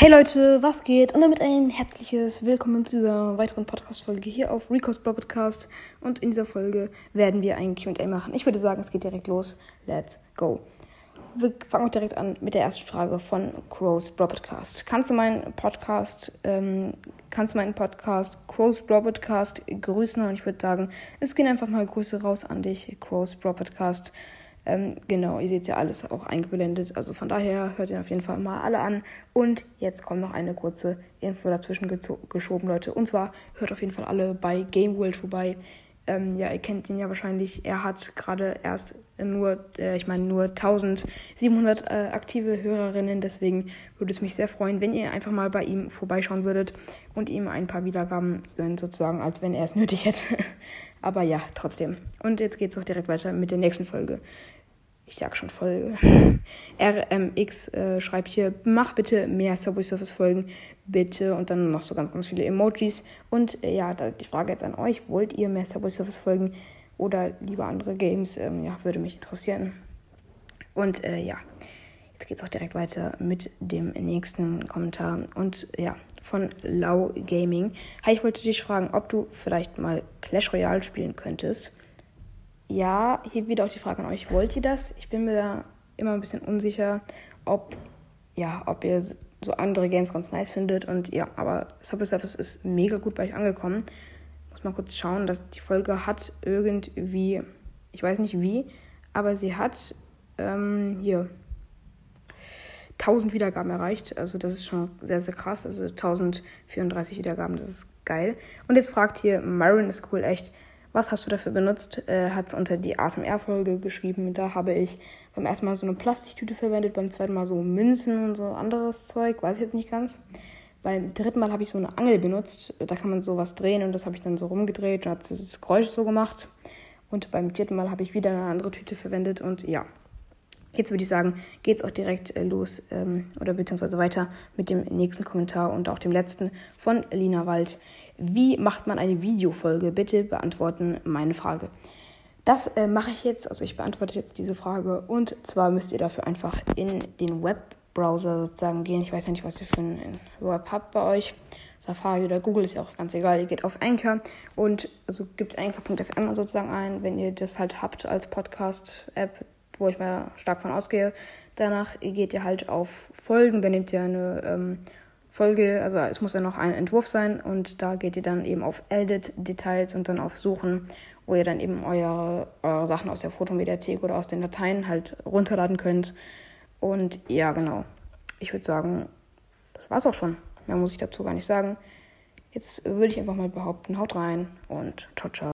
Hey Leute, was geht? Und damit ein herzliches Willkommen zu dieser weiteren Podcast-Folge hier auf Rico's Bro Podcast. Und in dieser Folge werden wir ein QA machen. Ich würde sagen, es geht direkt los. Let's go. Wir fangen auch direkt an mit der ersten Frage von Crow's Podcast. Kannst du meinen Podcast, ähm, kannst du meinen Podcast Crow's Podcast grüßen? Und ich würde sagen, es gehen einfach mal Grüße raus an dich, Crow's Bro Podcast. Ähm, genau, ihr seht ja alles auch eingeblendet. Also von daher hört ihr auf jeden Fall mal alle an. Und jetzt kommt noch eine kurze Info dazwischen geschoben, Leute. Und zwar hört auf jeden Fall alle bei Game World vorbei. Ähm, ja, ihr kennt ihn ja wahrscheinlich. Er hat gerade erst nur, äh, ich meine, nur 1700 äh, aktive Hörerinnen. Deswegen würde es mich sehr freuen, wenn ihr einfach mal bei ihm vorbeischauen würdet und ihm ein paar Wiedergaben gönnt, sozusagen, als wenn er es nötig hätte. Aber ja, trotzdem. Und jetzt geht es auch direkt weiter mit der nächsten Folge ich sag schon Folge. RMX äh, schreibt hier, mach bitte mehr Subway Surface Folgen, bitte. Und dann noch so ganz, ganz viele Emojis. Und äh, ja, die Frage jetzt an euch, wollt ihr mehr Subway Surface Folgen oder lieber andere Games? Ähm, ja, würde mich interessieren. Und äh, ja, jetzt geht's auch direkt weiter mit dem nächsten Kommentar. Und ja, von Lau Gaming. Hi, ich wollte dich fragen, ob du vielleicht mal Clash Royale spielen könntest ja, hier wieder auch die Frage an euch, wollt ihr das? Ich bin mir da immer ein bisschen unsicher, ob, ja, ob ihr so andere Games ganz nice findet. Und ja, aber Subway Surface ist mega gut bei euch angekommen. Muss mal kurz schauen, dass die Folge hat irgendwie, ich weiß nicht wie, aber sie hat ähm, hier 1000 Wiedergaben erreicht. Also das ist schon sehr, sehr krass. Also 1034 Wiedergaben, das ist geil. Und jetzt fragt hier, Myron ist cool, echt. Was hast du dafür benutzt? Äh, Hat es unter die ASMR-Folge geschrieben. Da habe ich beim ersten Mal so eine Plastiktüte verwendet, beim zweiten Mal so Münzen und so anderes Zeug, weiß ich jetzt nicht ganz. Beim dritten Mal habe ich so eine Angel benutzt. Da kann man sowas drehen und das habe ich dann so rumgedreht und hat das Geräusch so gemacht. Und beim vierten Mal habe ich wieder eine andere Tüte verwendet und ja. Jetzt würde ich sagen, geht es auch direkt äh, los ähm, oder beziehungsweise weiter mit dem nächsten Kommentar und auch dem letzten von Lina Wald. Wie macht man eine Videofolge? Bitte beantworten meine Frage. Das äh, mache ich jetzt, also ich beantworte jetzt diese Frage und zwar müsst ihr dafür einfach in den Webbrowser sozusagen gehen. Ich weiß ja nicht, was ihr für ein Web habt bei euch. Safari oder Google ist ja auch ganz egal. Ihr geht auf Anchor und also gibt Anchor.fm sozusagen ein, wenn ihr das halt habt als Podcast-App, wo ich mal stark von ausgehe. Danach geht ihr halt auf Folgen, dann nehmt ihr eine ähm, Folge, also es muss ja noch ein Entwurf sein und da geht ihr dann eben auf Edit Details und dann auf Suchen, wo ihr dann eben eure, eure Sachen aus der Fotomediathek oder aus den Dateien halt runterladen könnt. Und ja, genau. Ich würde sagen, das war's auch schon. Mehr muss ich dazu gar nicht sagen. Jetzt würde ich einfach mal behaupten, haut rein und ciao, ciao.